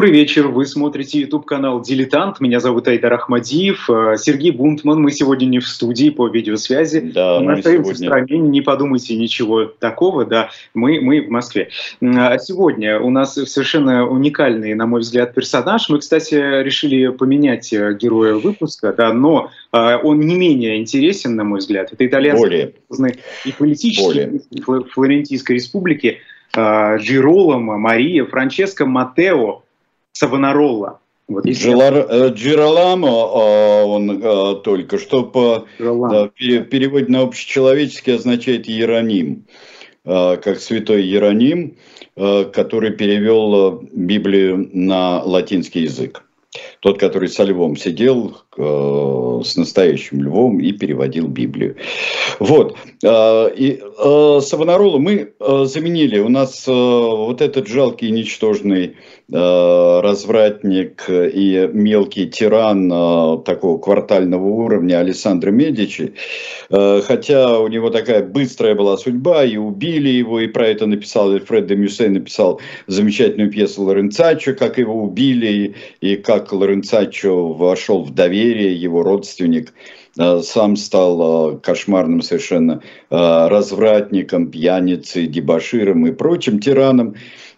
Добрый вечер, вы смотрите YouTube-канал «Дилетант», меня зовут Айдар Ахмадиев, э, Сергей Бунтман, мы сегодня не в студии по видеосвязи, да, мы, мы остаемся сегодня... в стране, не подумайте ничего такого, да, мы, мы в Москве. А сегодня у нас совершенно уникальный, на мой взгляд, персонаж, мы, кстати, решили поменять э, героя выпуска, да, но э, он не менее интересен, на мой взгляд, это итальянский и политический Флорентийской республики, Джироломо, Мария, Франческо Матео, Савонаролла. Вот, Джелар, э, Джераламо, а, он а, только что по да, переводе на общечеловеческий означает Иероним, а, как святой Иероним, который перевел Библию на латинский язык. Тот, который со львом сидел, э, с настоящим львом и переводил Библию. Вот. Э, и э, Савонаролу мы э, заменили. У нас вот этот жалкий, ничтожный развратник и мелкий тиран такого квартального уровня Александра Медичи, хотя у него такая быстрая была судьба, и убили его, и про это написал Фред де Мюссе, написал замечательную пьесу Лоренцачо, как его убили, и как Лоренцачо вошел в доверие, его родственник э, сам стал э, кошмарным совершенно э, развратником, пьяницей, дебаширом и прочим тираном,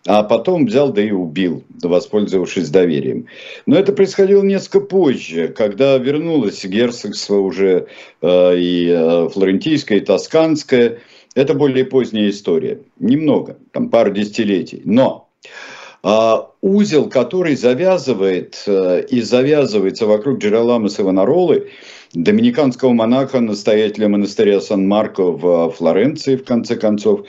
а потом взял да и убил, воспользовавшись доверием. Но это происходило несколько позже, когда вернулось герцогство уже и флорентийское, и тосканское. Это более поздняя история. Немного, там пару десятилетий. Но узел, который завязывает э, и завязывается вокруг Джераламы Савонаролы, доминиканского монаха, настоятеля монастыря Сан-Марко в Флоренции, в конце концов,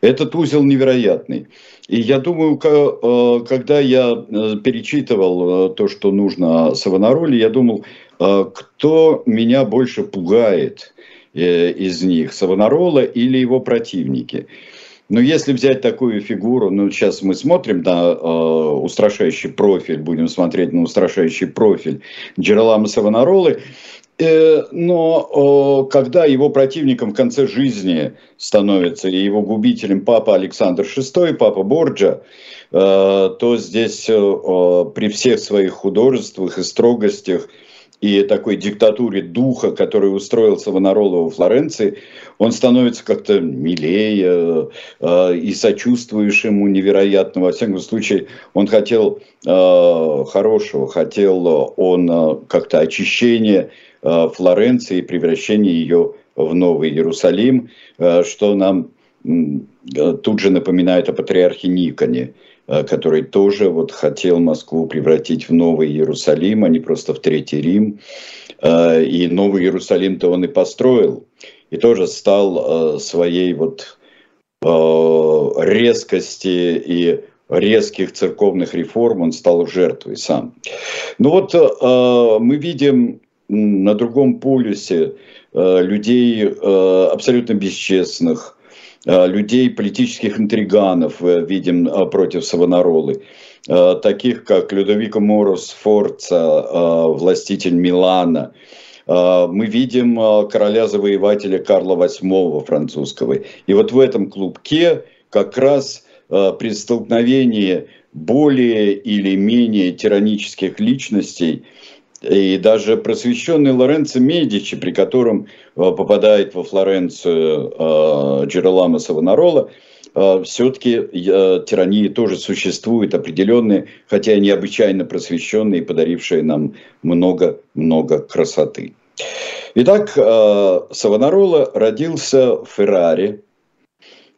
этот узел невероятный. И я думаю, э, когда я э, перечитывал то, что нужно Савонароле, я думал, кто меня больше пугает из них, Савонарола или его противники. Но если взять такую фигуру, ну сейчас мы смотрим на э, устрашающий профиль, будем смотреть на устрашающий профиль Джералама Савонаролы, э, но э, когда его противником в конце жизни становится и его губителем папа Александр VI, папа Борджа, э, то здесь э, при всех своих художествах и строгостях и такой диктатуре духа, который устроил Савонарола во Флоренции, он становится как-то милее э, и сочувствуешь ему невероятно. Во всяком случае, он хотел э, хорошего, хотел он э, как-то очищения э, Флоренции и превращения ее в Новый Иерусалим, э, что нам э, тут же напоминает о патриархе Никоне. Э, который тоже вот хотел Москву превратить в Новый Иерусалим, а не просто в Третий Рим. Э, и Новый Иерусалим-то он и построил, и тоже стал э, своей вот резкости и резких церковных реформ он стал жертвой сам. Ну вот мы видим на другом полюсе людей абсолютно бесчестных, людей, политических интриганов э, видим э, против Савонаролы, таких как Людовико Морос Форца, властитель Милана. Мы видим короля-завоевателя Карла VIII французского. И вот в этом клубке как раз при столкновении более или менее тиранических личностей – и даже просвещенный Лоренцо Медичи, при котором э, попадает во Флоренцию э, Джералама Савонарола, э, все-таки тирании тоже существуют определенные, хотя и необычайно просвещенные, подарившие нам много-много красоты. Итак, Савонарола родился в Феррари,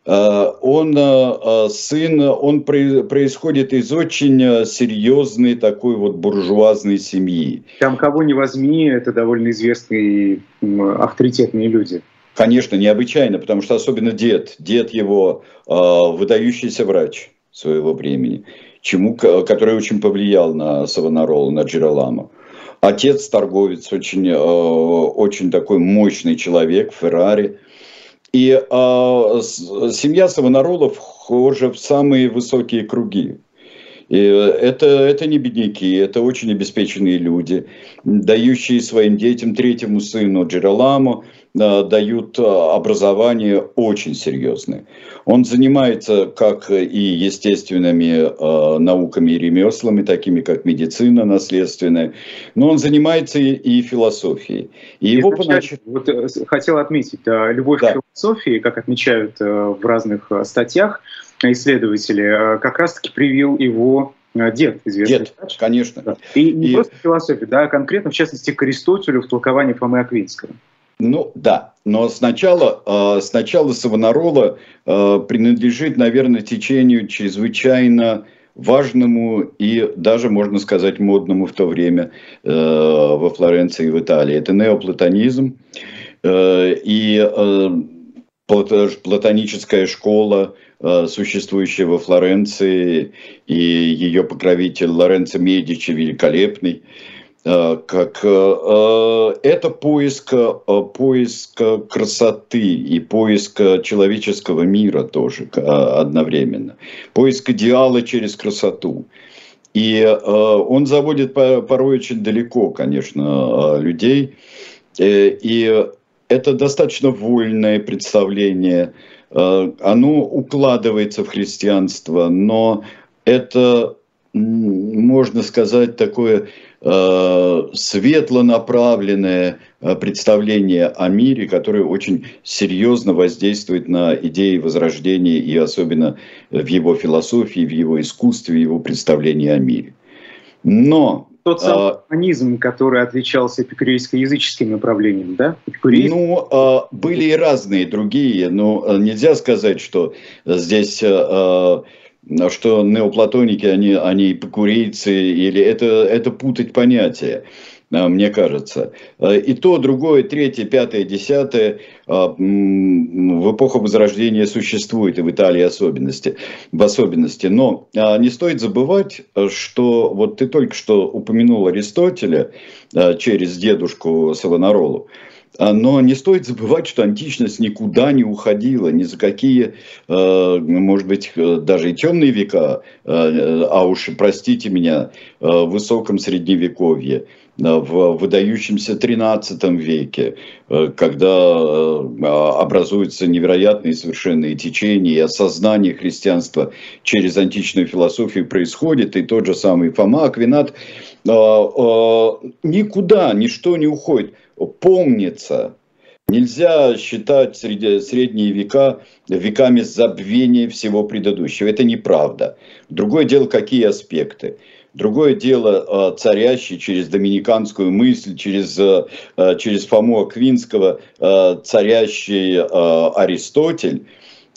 он э, э, сын, он происходит из очень серьезной такой вот буржуазной семьи. Там кого не возьми, это довольно известные авторитетные люди. Конечно, необычайно, потому что особенно дед, дед его выдающийся врач своего времени, чему, который очень повлиял на Савонарола, на Джераламу. Отец торговец, очень, очень такой мощный человек, Феррари – и э, семья Савонаролов вхожа в самые высокие круги. И это, это не бедняки, это очень обеспеченные люди, дающие своим детям, третьему сыну Джераламу, Э, дают э, образование очень серьезное. Он занимается как и естественными э, науками и ремеслами, такими как медицина наследственная, но он занимается и, и философией. И его поначалу... вот, хотел отметить, да, любовь да. к философии, как отмечают в разных статьях исследователи, как раз-таки привил его Дед, известный. Дед, врач. конечно. Да. И не и... просто философия, да, а конкретно, в частности, к Аристотелю в толковании Фомы Аквинского. Ну да, но сначала, э, сначала Савонарола э, принадлежит, наверное, течению чрезвычайно важному и даже, можно сказать, модному в то время э, во Флоренции и в Италии. Это неоплатонизм и платоническая школа, существующая во Флоренции, и ее покровитель Лоренцо Медичи великолепный – Э, как э, э, это поиск, поиск красоты и поиск человеческого мира тоже одновременно. Поиск идеала через красоту. И он заводит порой очень далеко, конечно, людей. И это достаточно вольное представление. Оно укладывается в христианство, но это, можно сказать, такое Э, светло направленное э, представление о мире, которое очень серьезно воздействует на идеи Возрождения и особенно в его философии, в его искусстве, в его представлении о мире. Но тот самый а, который отличался эпикурейско-языческим направлением, да? Эпикурейск... Ну, а, были и разные другие, но э, нельзя сказать, что здесь а, что неоплатоники, они, они эпикурейцы, или это, это путать понятия а, мне кажется. А, и то, другое, третье, пятое, десятое а, в эпоху Возрождения существует, и в Италии особенности, в особенности. Но не стоит забывать, что вот ты только что упомянул Аристотеля через дедушку Савонаролу. А, но не стоит забывать, что античность никуда не уходила, ни за какие, может быть, даже и темные века, а уж, простите меня, в высоком средневековье, в выдающемся XIII веке, когда образуются невероятные совершенные течения, и осознание христианства через античную философию происходит, и тот же самый Фома Аквинат, никуда ничто не уходит помнится. Нельзя считать средние века веками забвения всего предыдущего. Это неправда. Другое дело, какие аспекты. Другое дело, а, царящий через доминиканскую мысль, через, а, а, через Фому Аквинского, царящий Аристотель,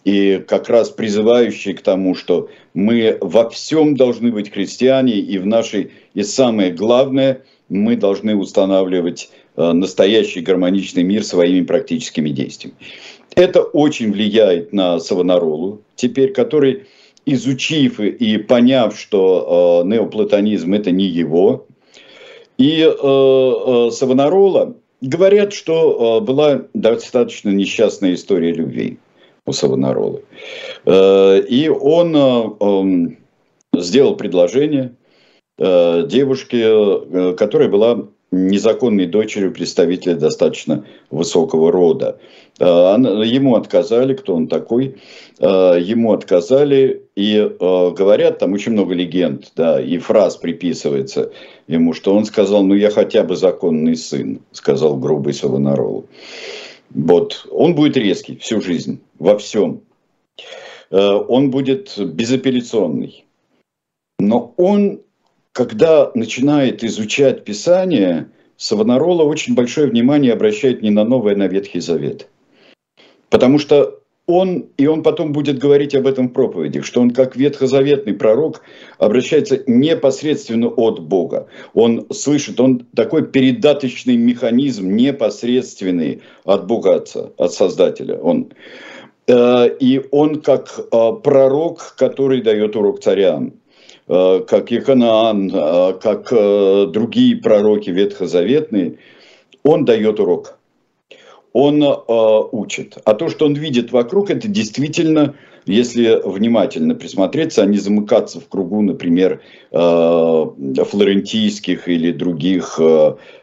и как раз призывающий к тому, что мы во всем должны быть христиане, и в нашей, и самое главное, мы должны устанавливать Э, настоящий гармоничный мир своими практическими действиями. Это очень влияет на Савонаролу, теперь, который, изучив и поняв, что э, неоплатонизм это не его, и э, э, Савонарола говорят, что э, была достаточно несчастная история любви у Савонаролы. Э, и он э, э, сделал предложение э, девушке, э, которая была незаконной дочерью представителя достаточно высокого рода. А, ему отказали, кто он такой, а, ему отказали, и а, говорят, там очень много легенд, да, и фраз приписывается ему, что он сказал, ну я хотя бы законный сын, сказал грубый Савонарол. Вот, он будет резкий всю жизнь, во всем. Он будет безапелляционный. Но он когда начинает изучать Писание, Савонарола очень большое внимание обращает не на Новый, а на Ветхий Завет. Потому что он, и он потом будет говорить об этом в проповеди, что он как ветхозаветный пророк обращается непосредственно от Бога. Он слышит, он такой передаточный механизм непосредственный от Бога Отца, от Создателя. Он, э, и он как э, пророк, который дает урок царям. Э, как Еханаан, э, как э, другие пророки ветхозаветные, он дает урок. Он учит. А то, что он видит вокруг, это действительно если внимательно присмотреться, а не замыкаться в кругу, например, флорентийских или других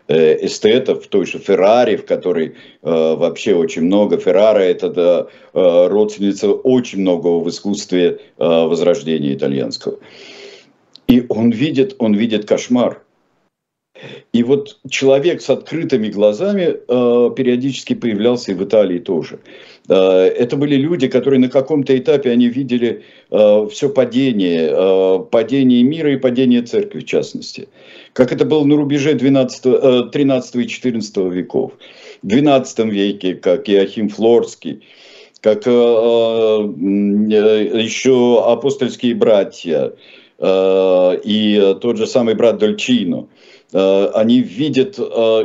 эстетов, той же Феррари, в которой вообще очень много. Феррара – это родственница очень многого в искусстве возрождения итальянского. И он видит, он видит кошмар. И вот человек с открытыми глазами э, периодически появлся и в Италии тоже. Э, это были люди, которые на каком-то этапе они видели э, все падение, э, падение мира и падение церкви в частности. Как это было на рубеже 12, э, 13 и 14 веков. В 12 веке, как Иохим Флорский, как э, э, еще апостольские братья э, и тот же самый брат Дольчино – Э, они видят э,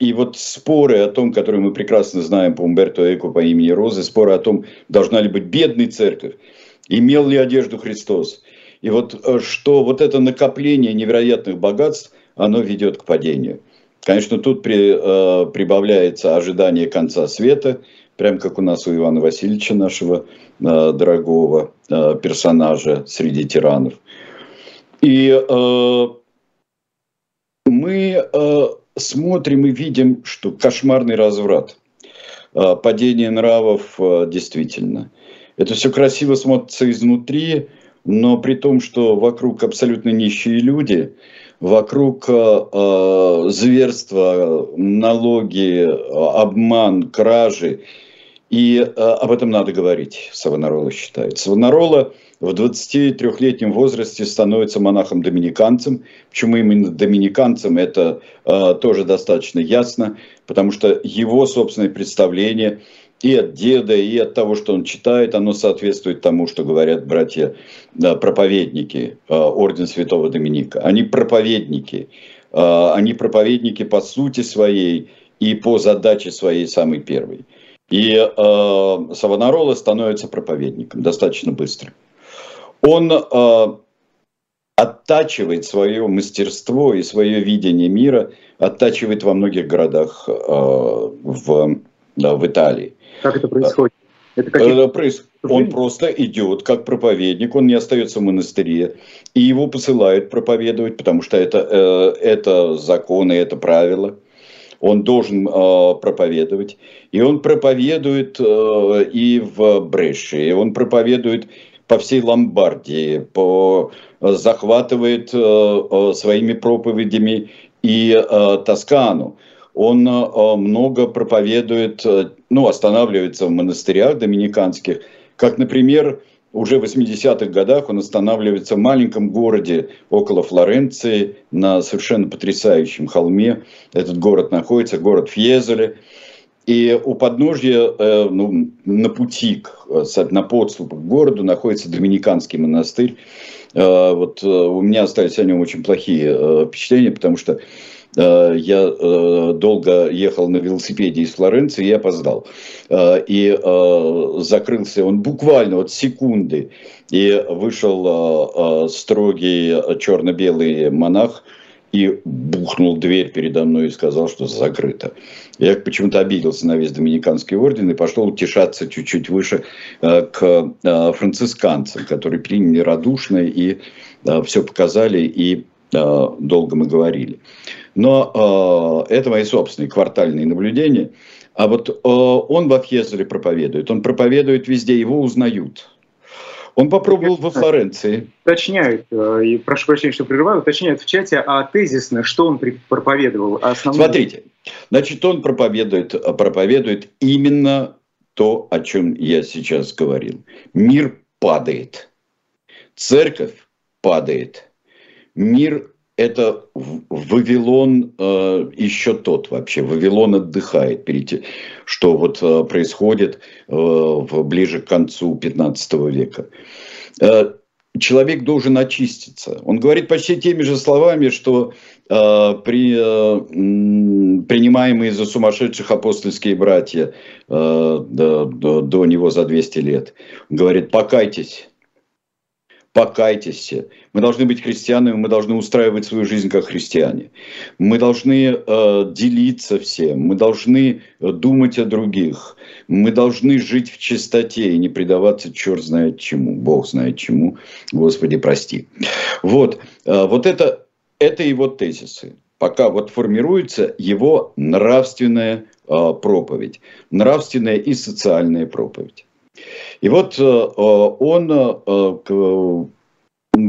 и вот споры о том, которые мы прекрасно знаем по Умберто Эко по имени Розы, споры о том, должна ли быть бедная церковь, имел ли одежду Христос. И вот э, что вот это накопление невероятных богатств, оно ведет к падению. Конечно, тут при, э, прибавляется ожидание конца света, прям как у нас у Ивана Васильевича, нашего э, дорогого э, персонажа среди тиранов. И э, мы э, смотрим и видим, что кошмарный разврат, э, падение нравов э, действительно. Это все красиво смотрится изнутри, но при том, что вокруг абсолютно нищие люди, вокруг э, э зверства, налоги, обман, кражи. И э, об этом надо говорить, Савонарола считает. Савонарола – в 23-летнем возрасте становится монахом-доминиканцем. Почему именно доминиканцем, это э, тоже достаточно ясно, потому что его собственное представление и от деда, и от того, что он читает, оно соответствует тому, что говорят братья да, проповедники, э, орден святого Доминика. Они проповедники, э, они проповедники по сути своей и по задаче своей самой первой. И э, Савонарола становится проповедником достаточно быстро он э, оттачивает свое мастерство и свое видение мира, оттачивает во многих городах э, в, да, в Италии. Как это происходит? Это э, он просто идет как проповедник, он не остается в монастыре, и его посылают проповедовать, потому что это, э, это законы, это правила. Он должен э, проповедовать. И он проповедует э, и в Бреше, и он проповедует по всей Ломбардии, по, э, захватывает э, э, своими проповедями и Тоскану. Он много проповедует, ну, останавливается в монастырях доминиканских, как, например, уже в 80-х годах он останавливается в маленьком городе около Флоренции на совершенно потрясающем холме. Этот город находится, город Фьезеле. И у подножья, э, ну, на пути, на подступах к городу находится Доминиканский монастырь. Э, вот э, у меня остались о нем очень плохие впечатления, потому что я долго ехал на велосипеде из Флоренции и опоздал. И закрылся он буквально от секунды. И вышел строгий черно-белый монах – и бухнул дверь передо мной и сказал, что закрыто. Я почему-то обиделся на весь Доминиканский орден и пошел утешаться чуть-чуть выше э, к э, францисканцам, которые приняли радушно и э, все показали, и долго мы говорили. Но это мои собственные квартальные наблюдения. А вот он во Фьезере проповедует, он проповедует везде, его узнают. Он попробовал во Флоренции. Уточняют, э, и прошу прощения, что прерываю, уточняют в чате, а тезисно, что он проповедовал? Основном... Смотрите, значит, он проповедует, проповедует именно то, о чем я сейчас говорил. Мир падает, церковь падает, мир это Вавилон э, еще тот вообще. Вавилон отдыхает перед что вот э, происходит э, в, ближе к концу 15 века. Э, человек должен очиститься. Он говорит почти теми же словами, что э, при, э, принимаемые за сумасшедших апостольские братья э, до, до, до него за 200 лет. Он говорит, покайтесь, покайтесь все. Мы должны быть христианами, мы должны устраивать свою жизнь как христиане. Мы должны э, делиться всем, мы должны думать о других, мы должны жить в чистоте и не предаваться черт знает чему, Бог знает чему, Господи, прости. Вот, э, вот это, это его тезисы. Пока вот формируется его нравственная э, проповедь, нравственная и социальная проповедь. И вот э, он э,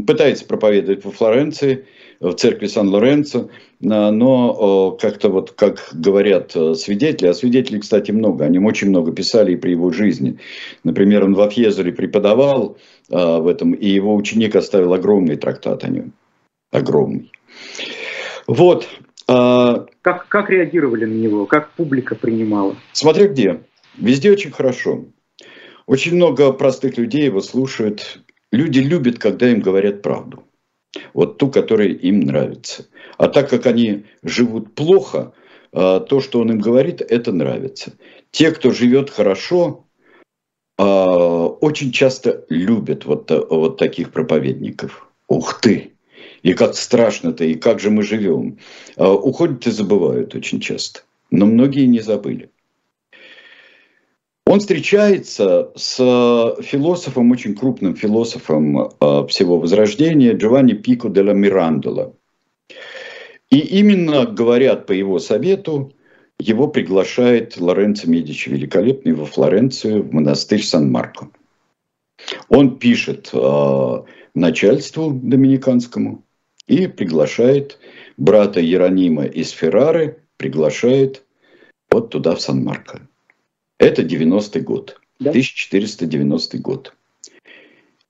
пытается проповедовать во Флоренции, в церкви Сан-Лоренцо, но как-то вот, как говорят свидетели, а свидетелей, кстати, много, о нем очень много писали и при его жизни. Например, он во Фьезере преподавал в этом, и его ученик оставил огромный трактат о нем. Огромный. Вот. Как, как реагировали на него? Как публика принимала? Смотря где. Везде очень хорошо. Очень много простых людей его слушают. Люди любят, когда им говорят правду. Вот ту, которая им нравится. А так как они живут плохо, а, то, что он им говорит, это нравится. Те, кто живет хорошо, а, очень часто любят вот, вот таких проповедников. Ух ты! И как страшно-то, и как же мы живем. А, уходят и забывают очень часто. Но многие не забыли. Он встречается с философом, очень крупным философом э, всего Возрождения, Джованни Пико де ла Мирандола. И именно, говорят по его совету, его приглашает Лоренцо Медичи Великолепный во Флоренцию, в монастырь Сан-Марко. Он пишет э, начальству доминиканскому и приглашает брата Иеронима из Феррары, приглашает вот туда, в Сан-Марко. Это 90-й год, да? 1490 год.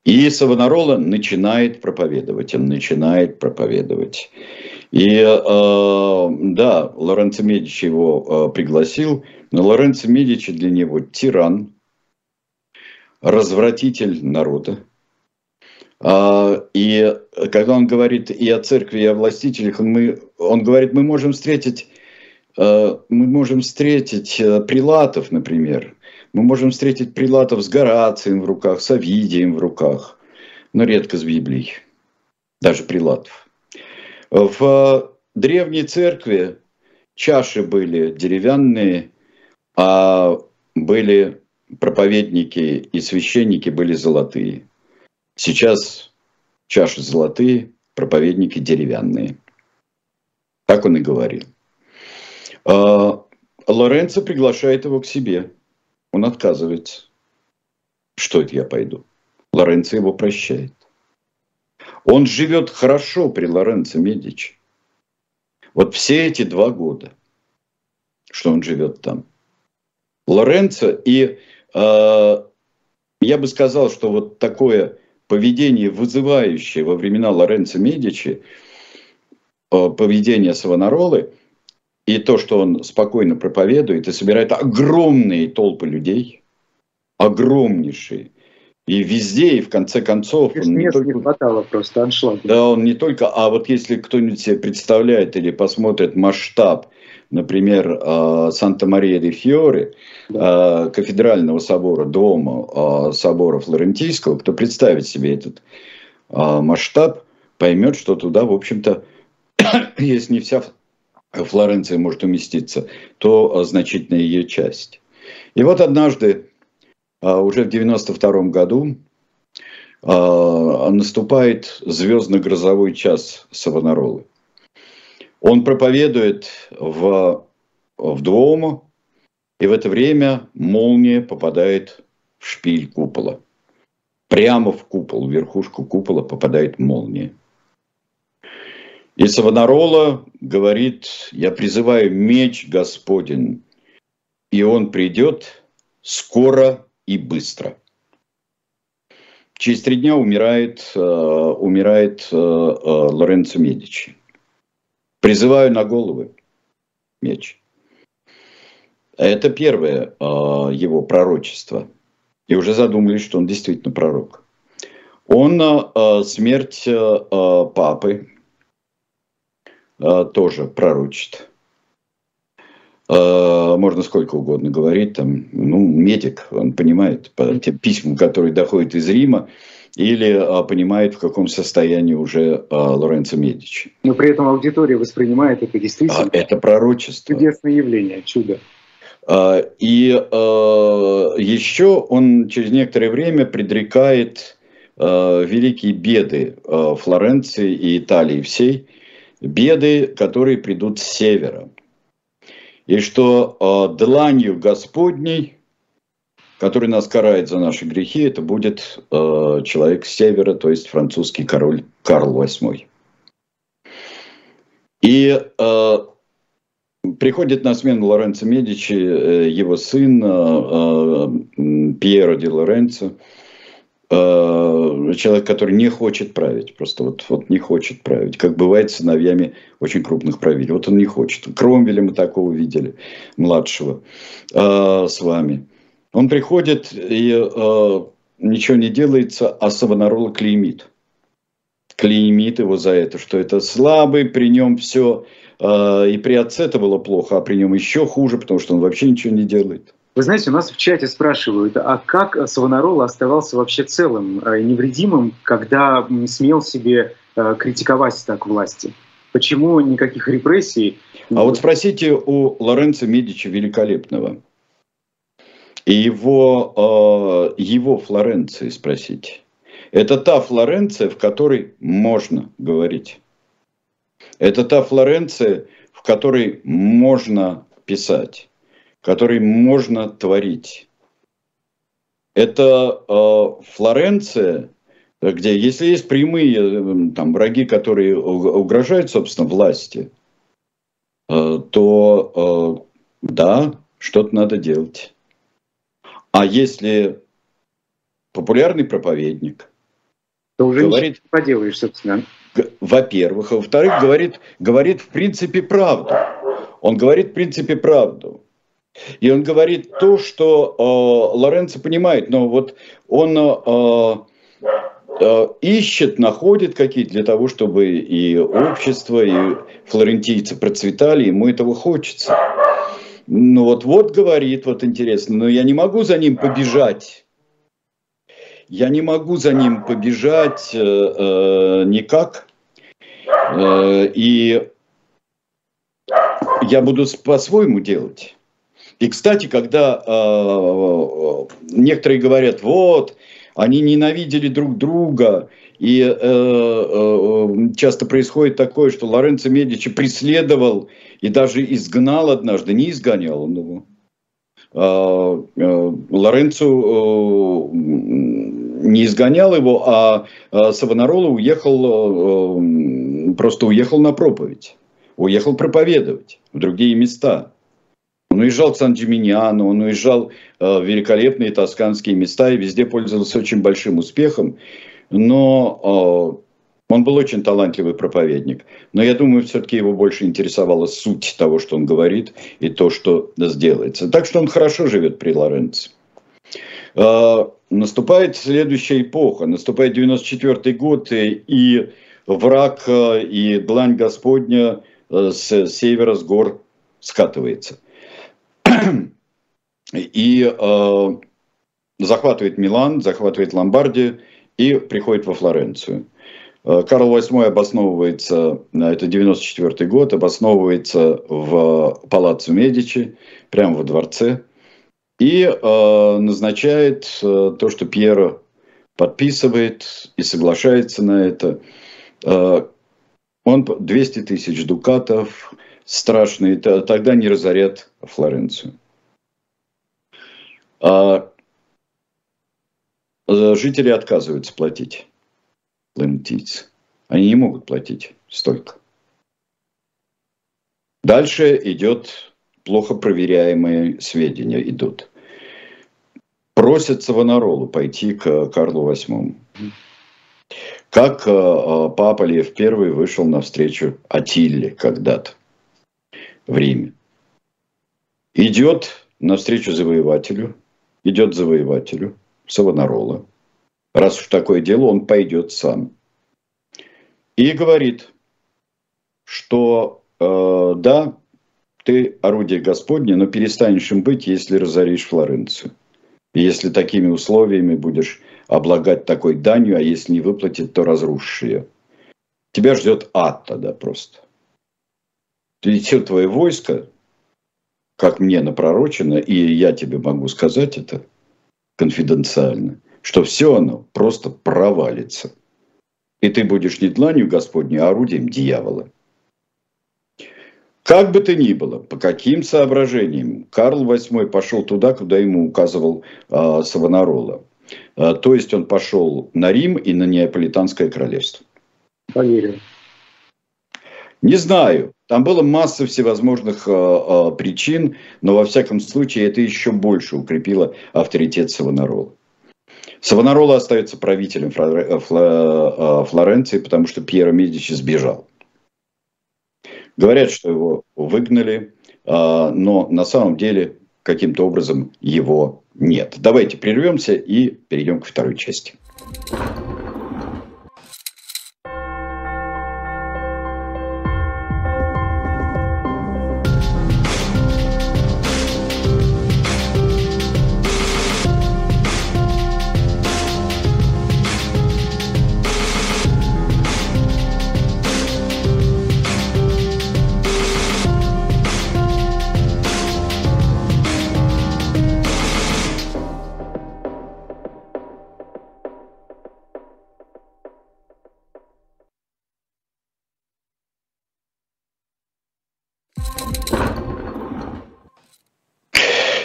И Савонарола начинает проповедовать, он начинает проповедовать. И э, да, Лоренцо Медичи его э, пригласил, но Лоренцо Медичи для него тиран, развратитель народа. Э, и когда он говорит и о церкви, и о властителях, мы, он говорит, мы можем встретить мы можем встретить э, прилатов, например. Мы можем встретить прилатов с Горацием в руках, с Овидием в руках, но редко с Библией, даже прилатов. В древней церкви чаши были деревянные, а были проповедники и священники были золотые. Сейчас чаши золотые, проповедники деревянные. Так он и говорил. А, Лоренцо приглашает его к себе. Он отказывается. Что это я пойду? Лоренцо его прощает. Он живет хорошо при Лоренцо Медичи. Вот все эти два года, что он живет там. Лоренцо и э, я бы сказал, что вот такое поведение, вызывающее во времена Лоренцо Медичи, э, поведение Савонаролы, и то, что он спокойно проповедует и собирает огромные толпы людей, огромнейшие, и везде, и в конце концов... он не, только, не хватало просто аншлага. Да, он не только... А вот если кто-нибудь себе представляет или посмотрит масштаб, например, а, Санта-Мария-де-Фьоре, да. А, кафедрального собора, дома а, собора Флорентийского, кто представит себе этот масштаб, поймет, что туда, в общем-то, есть не вся Флоренция может уместиться, то значительная ее часть. И вот однажды, а, уже в 92 году, наступает звездно-грозовой час Савонаролы. Он проповедует в, в Дуомо, и в это время молния попадает в шпиль купола. Прямо в купол, в верхушку купола попадает молния. И Савонарола говорит, я призываю меч Господень, и он придет скоро и быстро. Через три дня умирает, э, умирает э, э, Лоренцо Медичи. Призываю на головы меч. Это первое его пророчество. И уже задумались, что он действительно пророк. Он смерть папы а, тоже пророчит. А, можно сколько угодно говорить, там, ну, медик, он понимает по тем письмам, которые доходят из Рима, или а, понимает, в каком состоянии уже а, Лоренцо Медичи. Но при этом аудитория воспринимает это действительно. А, это пророчество. Чудесное явление, чудо. А, и а, еще он через некоторое время предрекает а, великие беды а, Флоренции и Италии всей, беды, которые придут с севера. И что а, дланью Господней который нас карает за наши грехи, это будет э, человек с севера, то есть французский король Карл VIII. И э, приходит на смену Лоренцо Медичи э, его сын э, э, Пьеро ди Лоренцо, э, человек, который не хочет править, просто вот, вот не хочет править, как бывает с сыновьями очень крупных правителей. Вот он не хочет. Кромвеля мы такого видели, младшего, э, с вами. Он приходит и э, ничего не делается, а Савонарола клеймит. Клеймит его за это, что это слабый, при нем все, э, и при отце это было плохо, а при нем еще хуже, потому что он вообще ничего не делает. Вы знаете, у нас в чате спрашивают, а как Савонарола оставался вообще целым и невредимым, когда смел себе э, критиковать так власти? Почему никаких репрессий? А вот спросите у Лоренцо Медичи Великолепного – и его, э, его Флоренции спросите. Это та Флоренция, в которой можно говорить. Это та Флоренция, в которой можно писать, в которой можно творить. Это э, Флоренция, где, если есть прямые э, там, враги, которые угрожают, собственно, власти, э, то э, да, что-то надо делать. А если популярный проповедник, то уже говорит, не поделаешь, собственно. Во-первых. А во-вторых, говорит, говорит в принципе правду. Он говорит в принципе правду. И он говорит то, что э, Лоренцо понимает, но вот он э, э, ищет, находит какие-то для того, чтобы и общество, и флорентийцы процветали, ему этого хочется. Ну вот, вот говорит, вот интересно, но я не могу за ним побежать. Я не могу за ним побежать э, э, никак. Э, и я буду по-своему делать. И, кстати, когда э, некоторые говорят, вот, они ненавидели друг друга, и э, э, часто происходит такое, что Лоренцо Медичи преследовал и даже изгнал однажды, не изгонял он его. А, э, Лоренцо э, не изгонял его, а, а Савонарола уехал, э, просто уехал на проповедь, уехал проповедовать в другие места. Он уезжал к Сан-Джиминьяно, он уезжал в великолепные тосканские места и везде пользовался очень большим успехом но э, он был очень талантливый проповедник. Но я думаю, все-таки его больше интересовала суть того, что он говорит, и то, что сделается. Так что он хорошо живет при Лоренце. Э, наступает следующая эпоха, наступает 94 год, и враг э, и длань Господня с севера, с гор скатывается. И э, захватывает Милан, захватывает Ломбардию, и приходит во Флоренцию. Э, Карл VIII обосновывается, э, это 94 год, обосновывается в Палаццо Медичи, прямо во дворце, и э, назначает э, то, что Пьеро подписывает и соглашается на это. Э, он 200 тысяч дукатов, страшные, тогда не разорят Флоренцию. А Э, жители отказываются платить. Лемтийцы. Они не могут платить столько. Дальше идет плохо проверяемые сведения идут. Просят Савонаролу пойти к Карлу VIII. Как э, э, папа Лев I вышел навстречу Атилле когда-то в Риме. Идет навстречу завоевателю, идет завоевателю – Савонарола. Раз уж такое дело, он пойдет сам. И говорит, что э, да, ты орудие Господне, но перестанешь им быть, если разоришь Флоренцию. И если такими условиями будешь облагать такой данью, а если не выплатит, то разрушишь ее. Тебя ждет ад тогда просто. И все твое войско, как мне напророчено, и я тебе могу сказать это конфиденциально, что все оно просто провалится. И ты будешь не дланью Господней, а орудием дьявола. Как бы то ни было, по каким соображениям, Карл VIII пошел туда, куда ему указывал э, Савонарола. Э, то есть он пошел на Рим и на Неаполитанское королевство. Поверю. Не знаю. Там было масса всевозможных э, э, причин, но во всяком случае это еще больше укрепило авторитет Савонарола. Савонарола остается правителем Флоренции, потому что Пьеро Медичи сбежал. Говорят, что его выгнали, но на самом деле каким-то образом его нет. Давайте прервемся и перейдем к второй части.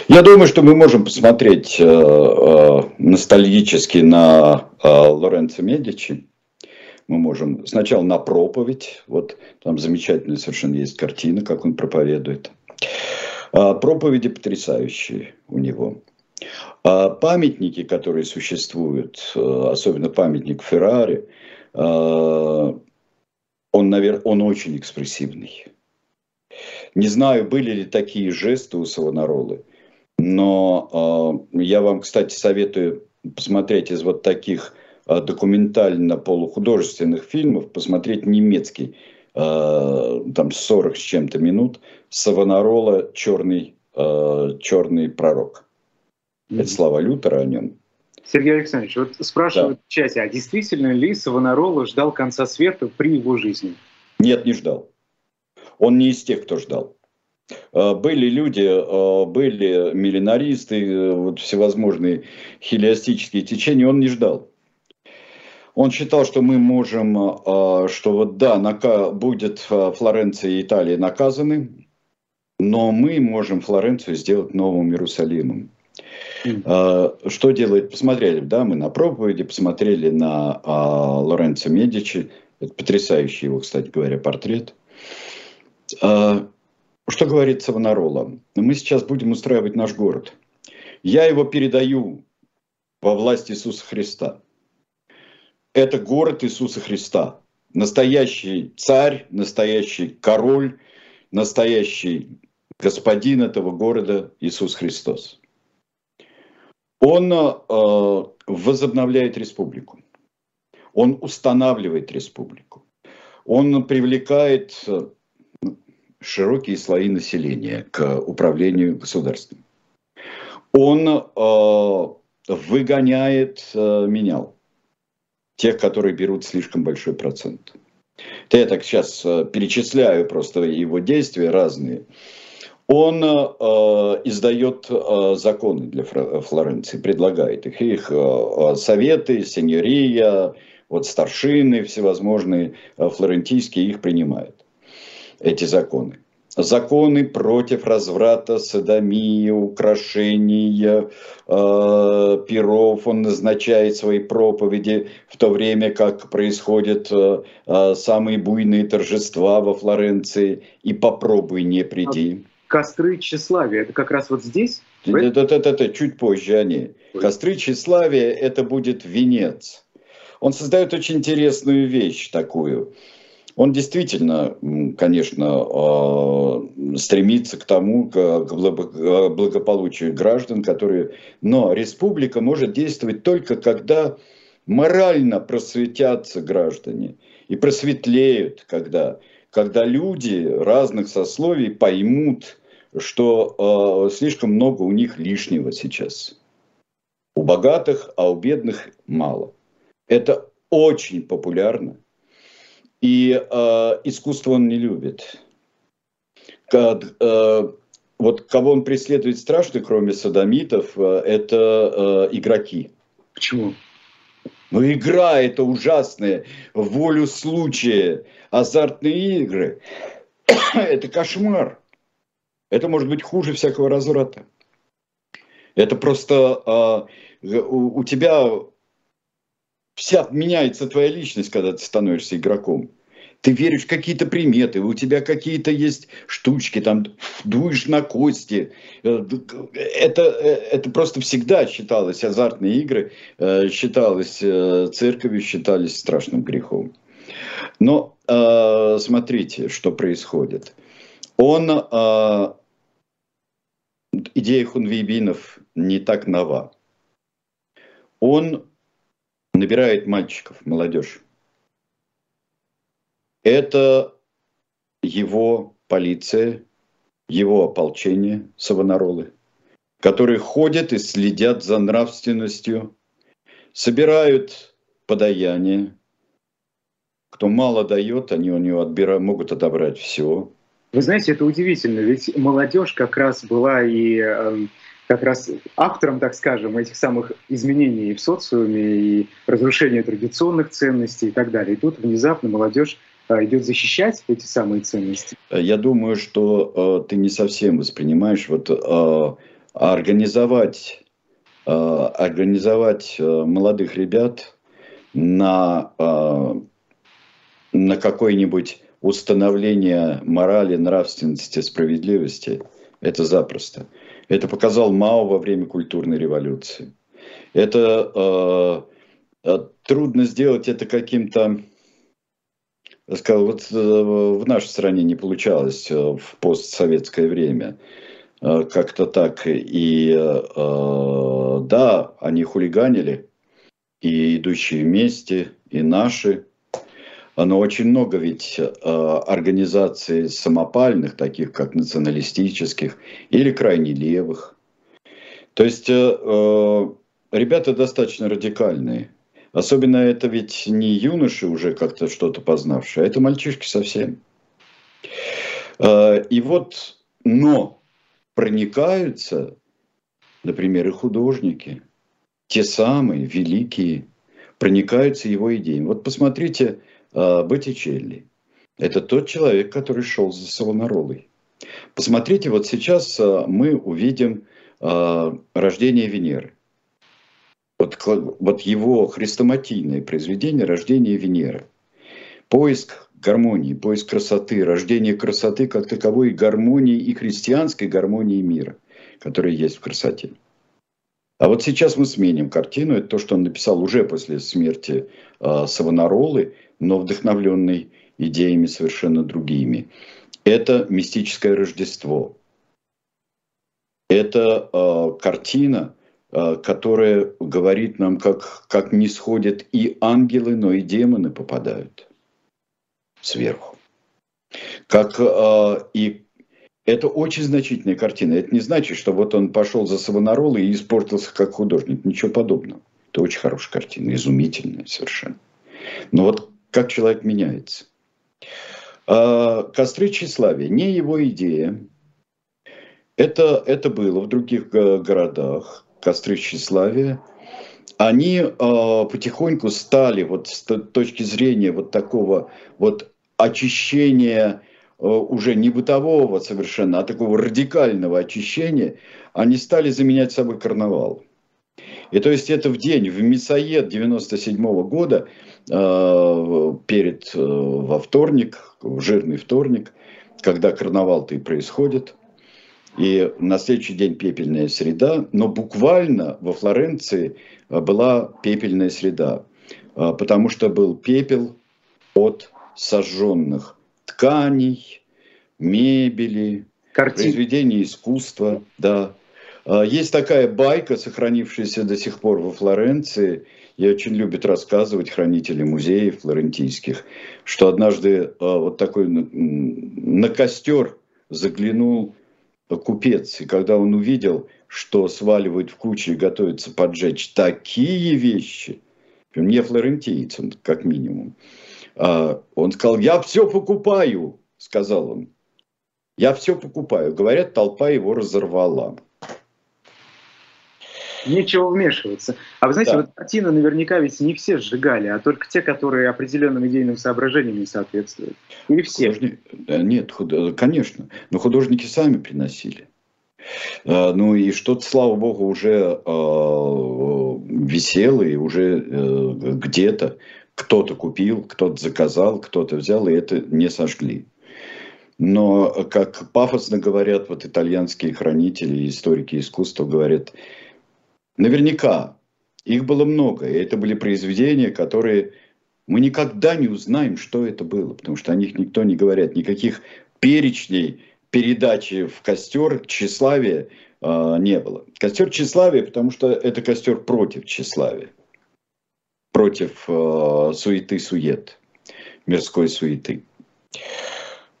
Я думаю, что мы можем посмотреть э, э, ностальгически на э, Лоренцо Медичи. Мы можем сначала на проповедь. Вот там замечательная совершенно есть картина, как он проповедует. Э, проповеди потрясающие у него. А памятники, которые существуют, э, особенно памятник Феррари, он, наверное, он очень экспрессивный. Не знаю, были ли такие жесты у Савонаролы – но э, я вам, кстати, советую посмотреть из вот таких э, документально-полухудожественных фильмов, посмотреть немецкий, э, там 40 с чем-то минут, Савонарола «Черный, э, «Черный пророк». Mm-hmm. Это слова Лютера о нем. Сергей Александрович, вот спрашивают да. в чате, а действительно ли Савонарола ждал конца света при его жизни? Нет, не ждал. Он не из тех, кто ждал. Э, были люди, э, были миллинаристы, э, вот всевозможные хелиастические течения, он не ждал. Он считал, что мы можем, что вот да, будет Флоренция и Италия наказаны, но мы можем Флоренцию сделать новым Иерусалимом. Mm. Что делает? Посмотрели, да, мы на проповеди, посмотрели на Лоренцо Медичи. Это потрясающий его, кстати говоря, портрет. Что говорит Савонарола? Мы сейчас будем устраивать наш город. Я его передаю во власть Иисуса Христа. Это город Иисуса Христа. Настоящий царь, настоящий король, настоящий господин этого города Иисус Христос. Он э, возобновляет республику. Он устанавливает республику. Он привлекает широкие слои населения к управлению государством. Он э, выгоняет э, менял, тех, которые берут слишком большой процент. Это я так сейчас э, перечисляю просто его действия разные. Он э, издает э, законы для Флоренции, предлагает их, их э, советы, сеньория, вот старшины всевозможные э, флорентийские их принимают эти законы. Законы против разврата, садомии, украшения, э, перов. Он назначает свои проповеди в то время, как происходят э, э, самые буйные торжества во Флоренции. И попробуй не приди. А костры тщеславия, это как раз вот здесь? Это, это, это, это чуть позже они. Костры тщеславия это будет венец. Он создает очень интересную вещь такую – он действительно, конечно, а, стремится к тому, к благополучию граждан, которые... Но республика может действовать только когда морально просветятся граждане и просветлеют, когда, когда люди разных сословий поймут, что э, слишком много у них лишнего сейчас. У богатых, а у бедных мало. Это очень популярно. И э, искусство он не любит. Как, э, вот кого он преследует страшно, кроме садомитов, э, это э, игроки. Почему? Ну, игра это ужасная, волю случая, азартные игры. это кошмар. Это может быть хуже всякого разврата. Это просто э, у, у тебя вся меняется твоя личность, когда ты становишься игроком. Ты веришь в какие-то приметы, у тебя какие-то есть штучки, там дуешь на кости. Э, это, э, это просто всегда считалось, азартные игры э, считалось церковью, считались страшным грехом. Но смотрите, что происходит. Он, идея хунвейбинов не так нова. Он набирает мальчиков, молодежь. Это его полиция, его ополчение, савонаролы, которые ходят и следят за нравственностью, собирают подаяние. Кто мало дает, они у него отбирают, могут отобрать все. Вы знаете, это удивительно, ведь молодежь как раз была и эм, как раз автором, так скажем, этих самых изменений в социуме и разрушения традиционных ценностей и так далее. И тут внезапно молодежь идет защищать эти самые ценности? Я думаю, что э, ты не совсем воспринимаешь вот э, организовать э, организовать э, молодых ребят на э, на какое-нибудь установление морали, нравственности, справедливости. Это запросто. Это показал Мао во время культурной революции. Это э, э, трудно сделать это каким-то, сказал, вот э, в нашей стране не получалось э, в постсоветское время э, как-то так. И да, они хулиганили, и идущие вместе, и наши, но очень много ведь организаций самопальных, таких как националистических или крайне левых. То есть ребята достаточно радикальные. Особенно это ведь не юноши уже как-то что-то познавшие, а это мальчишки совсем. Э, и вот, но проникаются, например, и художники, те самые великие, проникаются его идеями. Вот посмотрите, а, Боттичелли. Это тот человек, который шел за Савонаролой. Посмотрите, вот сейчас а, мы увидим а, рождение Венеры. Вот, вот его хрестоматийное произведение «Рождение Венеры». Поиск гармонии, поиск красоты, рождение красоты как таковой гармонии и христианской гармонии мира, которая есть в красоте. А вот сейчас мы сменим картину. Это то, что он написал уже после смерти э, Савонаролы но вдохновленный идеями совершенно другими. Это мистическое Рождество. Это э, картина, которая говорит нам, как, как не сходят и ангелы, но и демоны попадают сверху. Как, э, и это очень значительная картина. Это не значит, что вот он пошел за Савонаролой и испортился как художник. Ничего подобного. Это очень хорошая картина, изумительная совершенно. Но вот как человек меняется. А костры тщеславия не его идея. Это, это было в других городах, костры тщеславия. Они э, потихоньку стали вот с точки зрения вот такого вот очищения э, уже не бытового совершенно, а такого радикального очищения, они стали заменять собой карнавал. И то есть это в день, в Мясоед 97 -го года, э, перед, э, во вторник, в жирный вторник, когда карнавал-то и происходит, и на следующий день пепельная среда, но буквально во Флоренции э, была пепельная среда, потому что был пепел от сожженных тканей, мебели, Картин. произведений искусства, да, а, есть такая байка, сохранившаяся до сих пор во Флоренции, и очень любят рассказывать хранители музеев флорентийских, что однажды а, вот такой на костер заглянул купец, и когда он увидел, что сваливают в кучу и готовятся поджечь такие вещи, не флорентиец, как минимум, а, он сказал, я все покупаю, сказал он. Я все покупаю. Говорят, толпа его разорвала. Нечего вмешиваться. А вы знаете, да. вот картины наверняка ведь не все сжигали, а только те, которые определенным идейным соображениям не соответствуют. Или все? Художник... Нет, худ... конечно. Но художники сами приносили. А, ну и что-то, слава богу, уже э, висело и уже э, где-то кто-то купил, кто-то заказал, кто-то взял, и это не сожгли. Но, как пафосно говорят вот итальянские хранители, историки искусства, говорят, наверняка их было много, и это были произведения, которые мы никогда не узнаем, что это было, потому что о них никто не говорит, никаких перечней передачи в костер тщеславия э, не было. Костер тщеславия, потому что это костер против тщеславия, против э, суеты-сует, мирской суеты.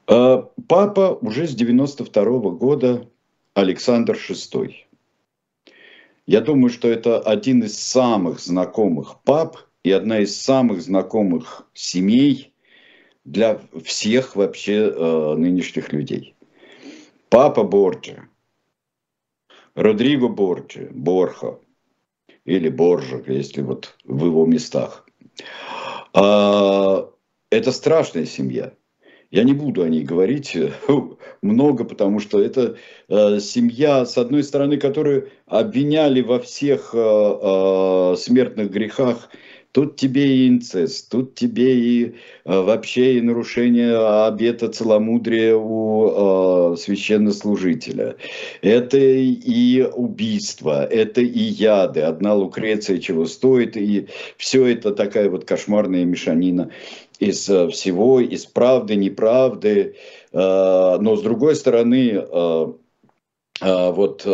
А, папа уже с 92 -го года Александр VI. Я думаю, что это один из самых знакомых пап и одна из самых знакомых семей для всех вообще э, нынешних людей. Папа Борджа, Родриго Борджа, Борха или Боржа, если вот в его местах. Э, это страшная семья – я не буду о ней говорить э, много, потому что это э, семья, с одной стороны, которую обвиняли во всех э, э, смертных грехах. Тут тебе и инцест, тут тебе и э, вообще и нарушение обета целомудрия у э, священнослужителя. Это и убийство, это и яды. Одна Лукреция чего стоит, и все это такая вот кошмарная мешанина из э, всего, из правды, неправды. Э, но с другой стороны, э, вот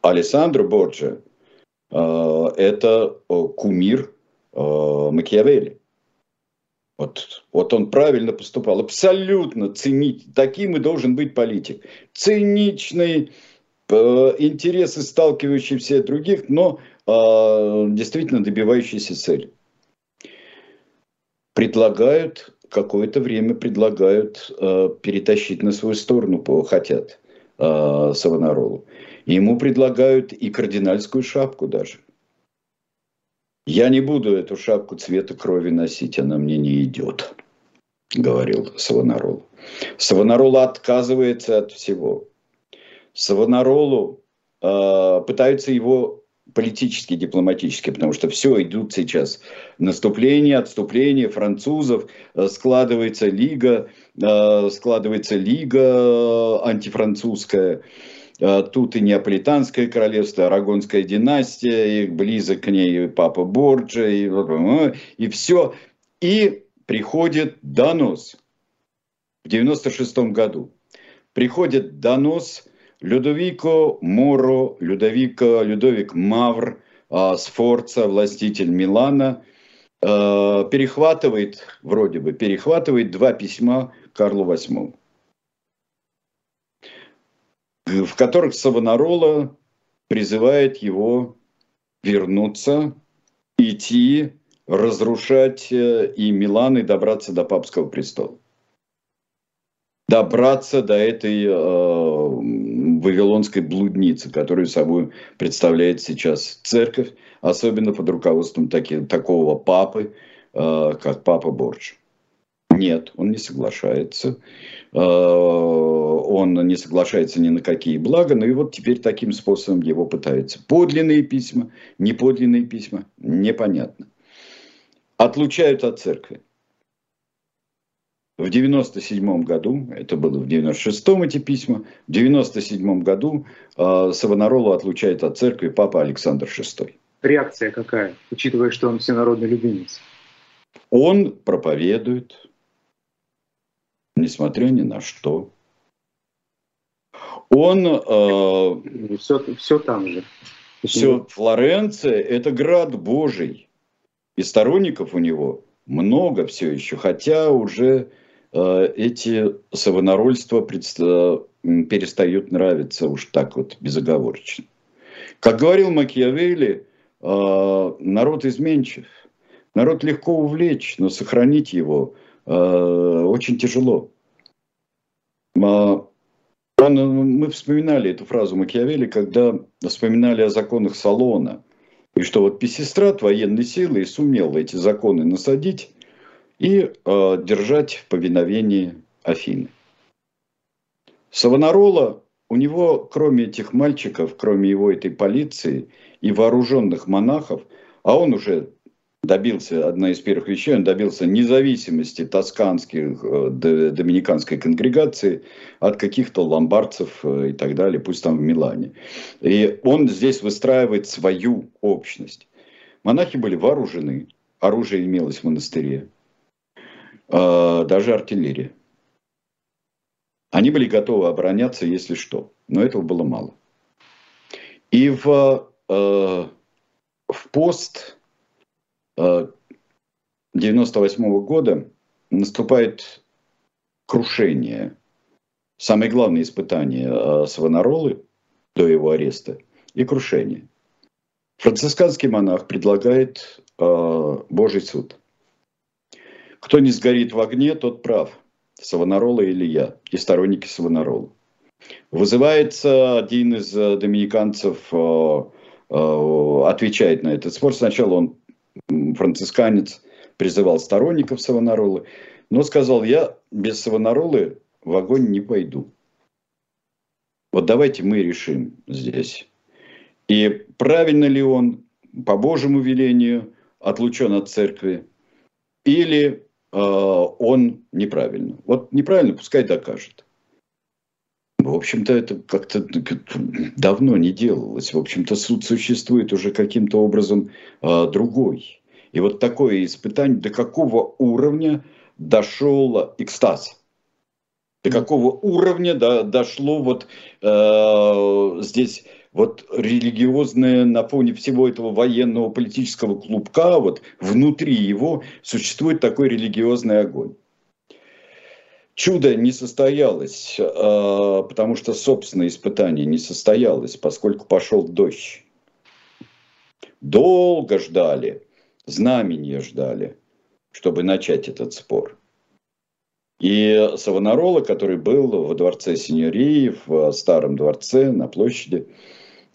Алессандро Борджи – это кумир Макиавелли. Вот, вот он правильно поступал, абсолютно ценить, таким и должен быть политик. Циничный, интересы сталкивающие всех других, но действительно добивающийся цели предлагают, какое-то время предлагают э, перетащить на свою сторону, хотят э, Савонаролу. Ему предлагают и кардинальскую шапку даже. Я не буду эту шапку цвета крови носить, она мне не идет, говорил Савонарол. Савонарол отказывается от всего. Савонаролу э, пытаются его политически, дипломатически, потому что все идут сейчас наступление, отступление французов, э, складывается лига, э, складывается лига э, антифранцузская, тут и Неаполитанское королевство, Арагонская династия, и близок к ней папа Борджа, и, и все. И приходит донос в 96 году. Приходит донос – Людовико Моро, Людовико, Людовик Мавр, а, Сфорца, властитель Милана, а, перехватывает, вроде бы, перехватывает два письма Карлу VIII, в которых Савонарола призывает его вернуться, идти, разрушать э, и Милан, и добраться до папского престола. Добраться до этой э, вавилонской блудницы, которую собой представляет сейчас церковь, особенно под руководством таки, такого папы, э, как папа Борч. Нет, он не соглашается. Э, он не соглашается ни на какие блага, но и вот теперь таким способом его пытаются. Подлинные письма, неподлинные письма, непонятно. Отлучают от церкви. В 97 году, это было в 96-м эти письма, в 97 году э, Савонаролу отлучает от церкви папа Александр VI. Реакция какая, учитывая, что он всенародный любимец? Он проповедует, несмотря ни на что. Он... Э, все, все там же. Все, Флоренция – это град Божий. И сторонников у него много все еще, хотя уже эти савонарольства э, перестают нравиться уж так вот безоговорочно. Как говорил Макиавелли, э, народ изменчив. Народ легко увлечь, но сохранить его э, очень тяжело. Мы вспоминали эту фразу Макиавелли, когда вспоминали о законах Салона. И что вот Песистрат военной силы сумел эти законы насадить и э, держать в повиновении Афины. Савонарола, у него, кроме этих мальчиков, кроме его этой полиции и вооруженных монахов, а он уже добился, одна из первых вещей, он добился независимости тосканских, э, доминиканской конгрегации от каких-то ломбардцев э, и так далее, пусть там в Милане. И он здесь выстраивает свою общность. Монахи были вооружены, оружие имелось в монастыре, даже артиллерия. Они были готовы обороняться, если что. Но этого было мало. И в, э, в пост э, 98 -го года наступает крушение. Самое главное испытание э, Савонаролы до его ареста и крушение. Францисканский монах предлагает э, Божий суд. Кто не сгорит в огне, тот прав – Савонарола или я, и сторонники Савонарола. Вызывается один из э, доминиканцев, э, э, отвечает на этот спор. Сначала он, францисканец, призывал сторонников Савонаролы, но сказал, я без Савонаролы в огонь не пойду. Вот давайте мы решим здесь. И правильно ли он по Божьему велению отлучен от церкви, или он неправильно. Вот неправильно, пускай докажет. В общем-то, это как-то давно не делалось. В общем-то, суд существует уже каким-то образом э, другой. И вот такое испытание, до какого уровня дошел экстаз? До какого уровня да, дошло вот э, здесь вот религиозное на фоне всего этого военного политического клубка, вот внутри его существует такой религиозный огонь. Чудо не состоялось, а, потому что собственное испытание не состоялось, поскольку пошел дождь. Долго ждали, знамения ждали, чтобы начать этот спор. И Савонарола, который был во дворце Синьории, в старом дворце на площади,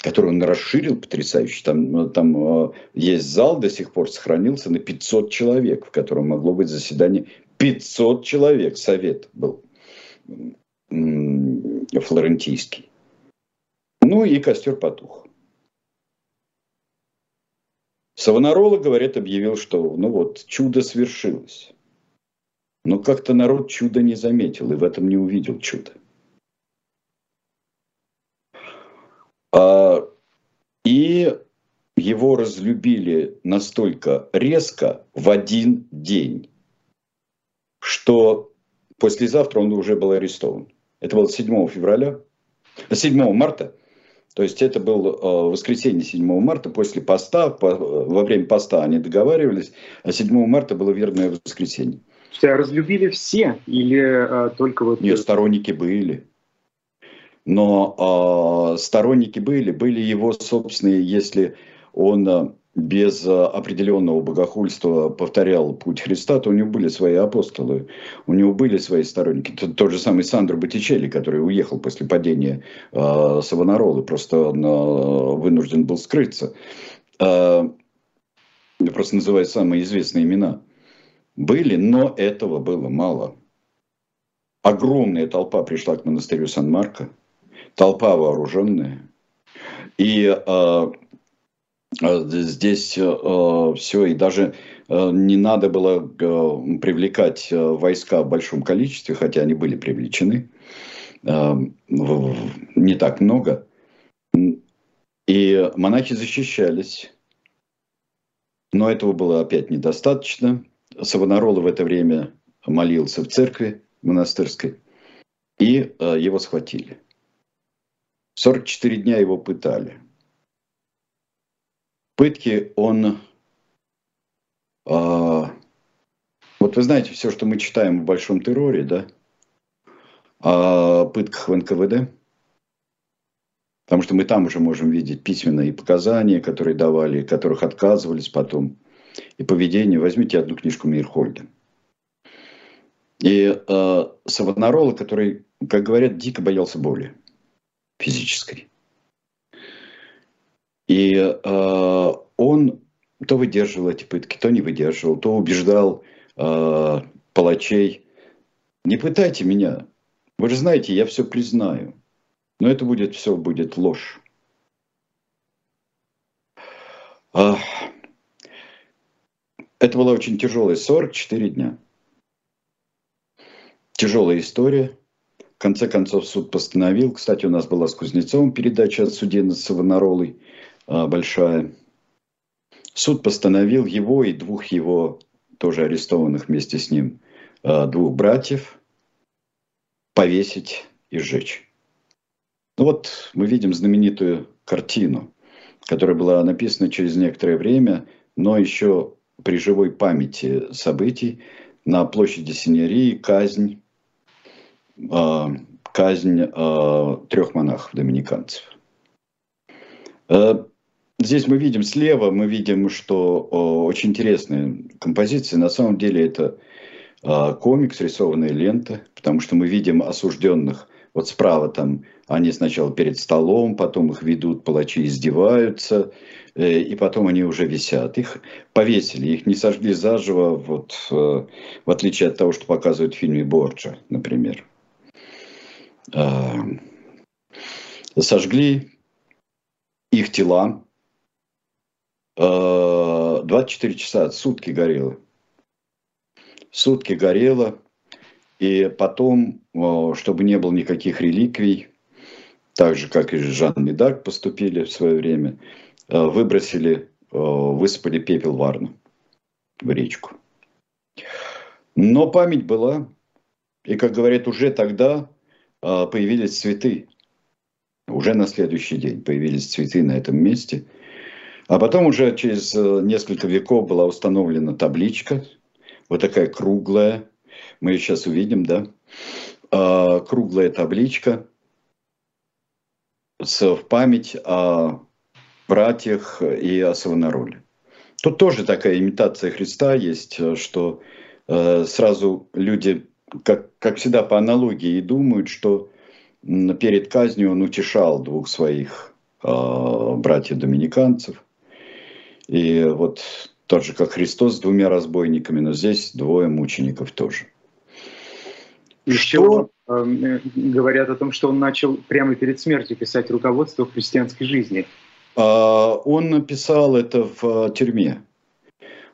который он расширил потрясающе. Там, там э, есть зал, до сих пор сохранился на 500 человек, в котором могло быть заседание 500 человек. Совет был флорентийский. Ну и костер потух. Савонарола, говорят, объявил, что ну вот, чудо свершилось. Но как-то народ чудо не заметил и в этом не увидел чудо. И его разлюбили настолько резко в один день, что послезавтра он уже был арестован. Это было 7 февраля, 7 марта. То есть это было э, воскресенье 7 марта, после поста, во время поста они договаривались, а 7 марта было верное воскресенье. Тебя разлюбили все или а, только вот... Нет, сторонники были но э, сторонники были, были его собственные, если он э, без э, определенного богохульства повторял путь Христа, то у него были свои апостолы, у него были свои сторонники. Тот, тот же самый Сандро Боттичелли, который уехал после падения э, Савонаролы, просто он э, вынужден был скрыться. Э, просто называю самые известные имена. Были, но этого было мало. Огромная толпа пришла к монастырю Сан-Марко – толпа вооруженная. И э, здесь э, все, и даже э, не надо было э, привлекать войска в большом количестве, хотя они были привлечены, э, в, не так много. И монахи защищались. Но этого было опять недостаточно. Савонарола в это время молился в церкви монастырской, и э, его схватили. 44 дня его пытали. Пытки он... А, вот вы знаете, все, что мы читаем в Большом терроре, да, о пытках в НКВД? Потому что мы там уже можем видеть письменные показания, которые давали, которых отказывались потом. И поведение. Возьмите одну книжку Мейерхольда. И э, Савонарола, который, как говорят, дико боялся боли физической. И э, он то выдерживал эти пытки, то не выдерживал, то убеждал э, палачей, не пытайте меня, вы же знаете, я все признаю, но это будет все будет ложь. А, это была очень тяжелая 44 дня. Тяжелая история. Конце концов суд постановил. Кстати, у нас была с Кузнецовым передача от судьи Савонаролой а, большая. Суд постановил его и двух его, тоже арестованных вместе с ним, а, двух братьев повесить и сжечь. Ну вот мы видим знаменитую картину, которая была написана через некоторое время, но еще при живой памяти событий на площади Синерии казнь, казнь э, трех монахов-доминиканцев. Э, здесь мы видим слева, мы видим, что э, очень интересная композиция. На самом деле это э, комикс, рисованная лента, потому что мы видим осужденных вот справа там они сначала перед столом, потом их ведут, палачи издеваются, э, и потом они уже висят. Их повесили, их не сожгли заживо, вот, э, в отличие от того, что показывают в фильме Борджа, например. Э, сожгли их тела. 24 часа, сутки горело. Сутки горело. И потом, чтобы не было никаких реликвий, так же, как и Жан Медак поступили в свое время, э, выбросили, э, высыпали пепел Варну в речку. Но память была, и, как говорят, уже тогда э, появились цветы. Уже на следующий день появились цветы на этом месте. А потом уже через несколько веков была установлена табличка, вот такая круглая, мы ее сейчас увидим, да, круглая табличка – в память о братьях и о Савонароле. Тут тоже такая имитация Христа есть, что э, сразу люди, как, как всегда по аналогии, думают, что перед казнью он утешал двух своих э, братьев-доминиканцев. И вот тот же, как Христос с двумя разбойниками, но здесь двое мучеников тоже. Еще э, говорят о том, что он начал прямо перед смертью писать руководство христианской жизни. А, он написал это в э, тюрьме.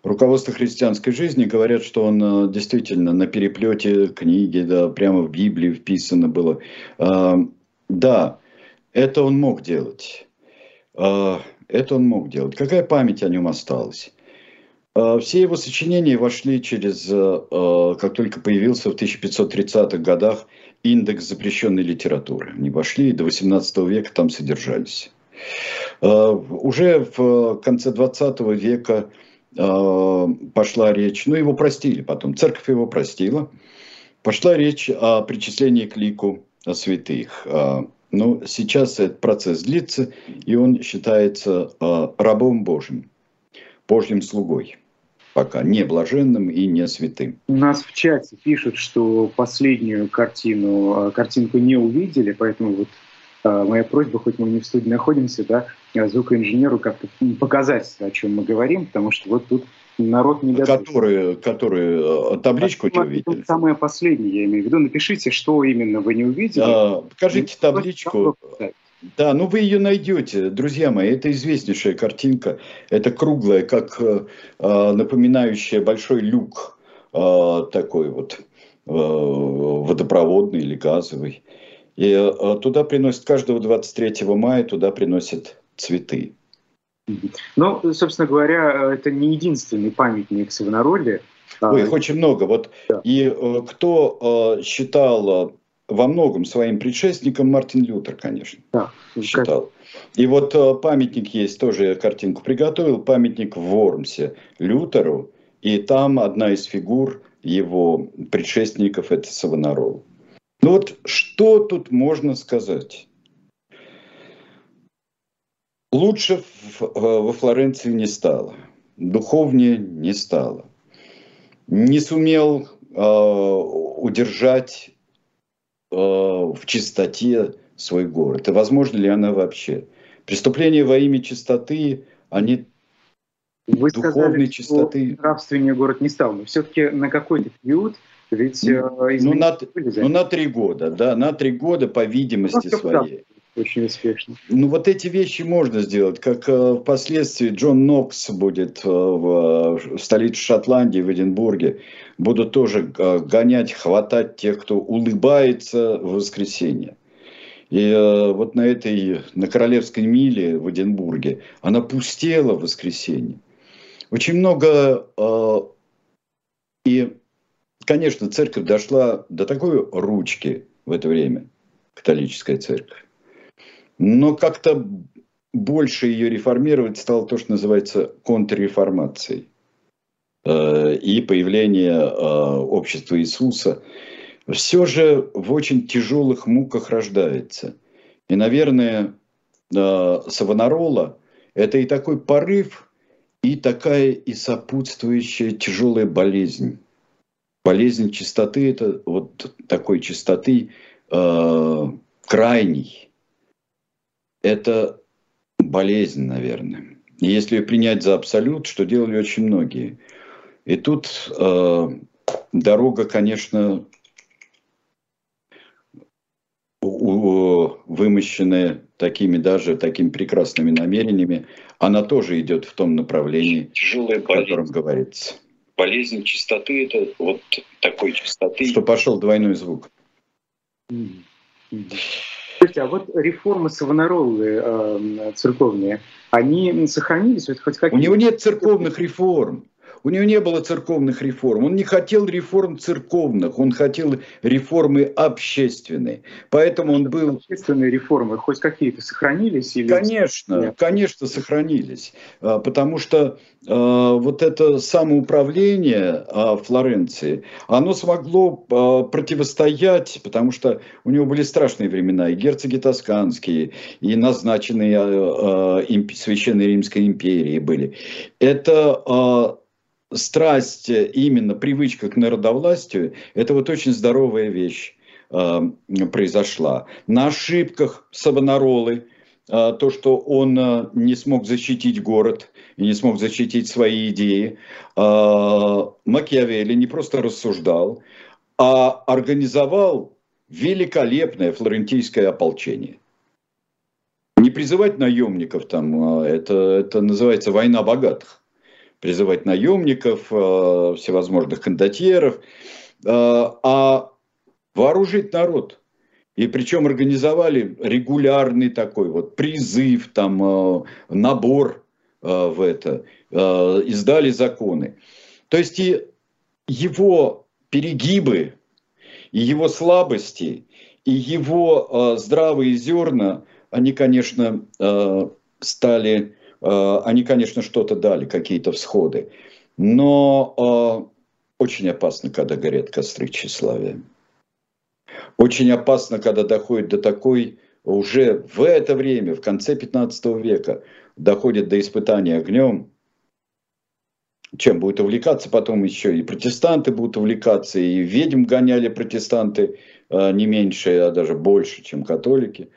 Руководство христианской жизни говорят, что он э, действительно на переплете книги, да, прямо в Библии вписано было. А, да, это он мог делать. А, это он мог делать. Какая память о нем осталась? А, все его сочинения вошли через, э, э, как только появился в 1530-х годах индекс запрещенной литературы. Они вошли и до 18 века там содержались. Уже в конце 20 века пошла речь, ну его простили потом, церковь его простила, пошла речь о причислении к лику святых. Но сейчас этот процесс длится, и он считается рабом Божьим, Божьим слугой пока не блаженным и не святым. У нас в чате пишут, что последнюю картину, э, картинку не увидели, поэтому вот э, моя просьба, хоть мы не в студии находимся, да, э, звукоинженеру как-то показать, о чем мы говорим, потому что вот тут народ не готов. Которые, которые табличку не увидели? Самое последнее, я имею в виду. Напишите, что именно вы не увидели. А, покажите табличку. Да, ну вы ее найдете, друзья мои. Это известнейшая картинка. Это круглая, как э, а, напоминающая большой люк э, такой вот э, водопроводный или газовый. И э, туда приносят каждого 23 мая туда приносят цветы. Ну, собственно говоря, это не единственный памятник Савонароле. Ой, их очень много. Вот да. и э, кто э, считал во многом своим предшественником Мартин Лютер, конечно, да, считал. И вот э, памятник есть, тоже я картинку приготовил, памятник в Вормсе Лютеру, и там одна из фигур его предшественников – это Савонарол. Ну вот что тут можно сказать? Лучше во Флоренции не стало, духовнее не стало. Не сумел э, удержать э, в чистоте свой город. И возможно ли она вообще? Преступления во имя чистоты, они Вы духовной сказали, чистоты. Что нравственнее город не стал, но все-таки на какой-то период ведь ну, э, ну, на, ну, на три года, да, на три года, по видимости ну, своей. Очень успешно. Ну, вот эти вещи можно сделать, как э, впоследствии Джон Нокс будет э, в, в столице Шотландии, в Эдинбурге, будут тоже э, гонять, хватать тех, кто улыбается в воскресенье. И э, вот на этой, на Королевской миле в Эдинбурге, она пустела в воскресенье. Очень много, э, и, конечно, церковь дошла до такой ручки в это время, католическая церковь. Но как-то больше ее реформировать стало то, что называется контрреформацией. Э, и появление э, общества Иисуса – все же в очень тяжелых муках рождается. И, наверное, Савонарола – это и такой порыв, и такая и сопутствующая тяжелая болезнь. Болезнь чистоты – это вот такой чистоты э, крайней. Это болезнь, наверное. Если ее принять за абсолют, что делали очень многие. И тут э, дорога, конечно, вымощенная такими даже такими прекрасными намерениями, она тоже идет в том направлении, Тяжелая болезнь. о котором говорится. Болезнь чистоты – это вот такой чистоты. Что пошел двойной звук. Слушайте, а вот реформы Савонаролы э, церковные, они сохранились? Вот хоть У него нет церковных реформ. У него не было церковных реформ. Он не хотел реформ церковных, он хотел реформы общественной. Поэтому он был... Общественные реформы хоть какие-то сохранились? Или... Конечно, Нет? конечно, сохранились. А, потому что а, вот это самоуправление а, Флоренции, оно смогло противостоять, потому что у него были страшные времена, и герцоги тосканские, и назначенные Священной Римской империи были. Это страсть, именно привычка к народовластию, это вот очень здоровая вещь э, произошла. На ошибках Савонаролы, э, то, что он э, не смог защитить город и не смог защитить свои идеи, э, Макиавелли не просто рассуждал, а организовал великолепное флорентийское ополчение. Не призывать наемников там, это, это называется война богатых призывать наемников, э, всевозможных кондотьеров, э, а вооружить народ. И причем организовали регулярный такой вот призыв, там, э, набор в это, издали законы. То есть и его перегибы, и его слабости, и его здравые зерна, они, конечно, стали они, конечно, что-то дали, какие-то всходы. Но э, очень опасно, когда горят костры тщеславия. Очень опасно, когда доходит до такой, уже в это время, в конце 15 века, доходит до испытания огнем, чем будет увлекаться потом еще и протестанты будут увлекаться, и ведьм гоняли протестанты э, не меньше, а даже больше, чем католики.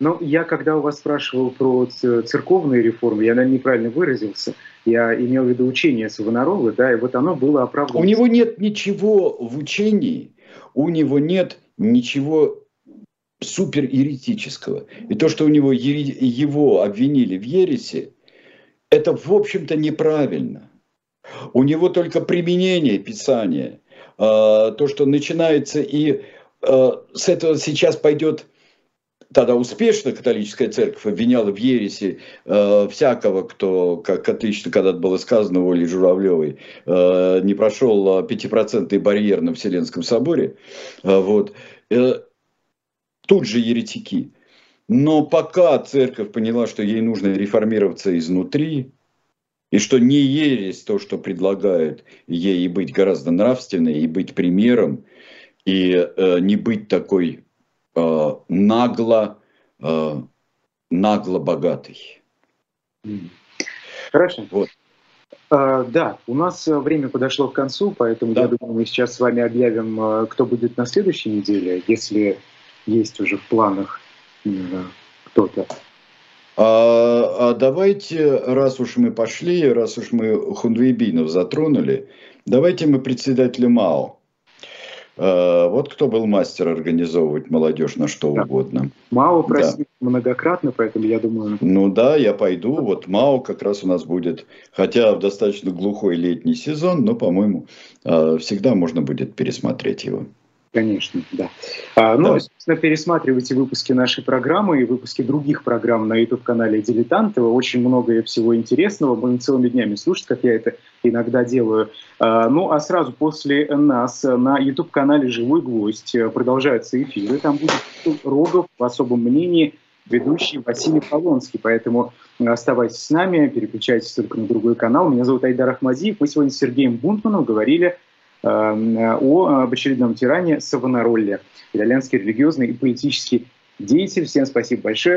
Ну, я когда у вас спрашивал про церковные реформы, я, наверное, неправильно выразился. Я имел в виду учение Савонаролы, да, и вот оно было оправдано. У него нет ничего в учении, у него нет ничего супереретического. И то, что у него его обвинили в ересе, это, в общем-то, неправильно. У него только применение Писания. А, то, что начинается и а, с этого сейчас пойдет тогда успешно католическая церковь обвиняла в ереси э, всякого, кто, как отлично когда-то было сказано Оли Журавлевой, э, не прошел пятипроцентный барьер на Вселенском соборе. Э, вот. Э, тут же еретики. Но пока церковь поняла, что ей нужно реформироваться изнутри, и что не ересь то, что предлагают ей и быть гораздо нравственной, и быть примером, и э, не быть такой э, нагло, э, нагло богатой. Хорошо. Вот. Uh, да, у нас время подошло к концу, поэтому да. я думаю, мы сейчас с вами объявим, кто будет на следующей неделе, если есть уже в планах кто-то. А, а давайте, раз уж мы пошли, раз уж мы Хунвейбинов затронули, давайте мы председателя МАО. А, вот кто был мастер организовывать молодежь на что да. угодно. МАО просил да. многократно, поэтому я думаю... Ну да, я пойду. Вот МАО как раз у нас будет, хотя в достаточно глухой летний сезон, но, по-моему, а, всегда можно будет пересмотреть его. Конечно, да. А, ну, да. собственно, пересматривайте выпуски нашей программы и выпуски других программ на YouTube-канале «Дилетанты». Очень много всего интересного. Будем целыми днями слушать, как я это иногда делаю. А, ну, а сразу после нас на YouTube-канале «Живой гвоздь» продолжаются эфиры. Там будет Рогов в особом мнении ведущий Василий Полонский. Поэтому оставайтесь с нами, переключайтесь только на другой канал. Меня зовут Айдар Ахмадиев. Мы сегодня с Сергеем Бунтманом говорили о об очередном тиране Савонаролле, итальянский религиозный и политический деятель. Всем спасибо большое.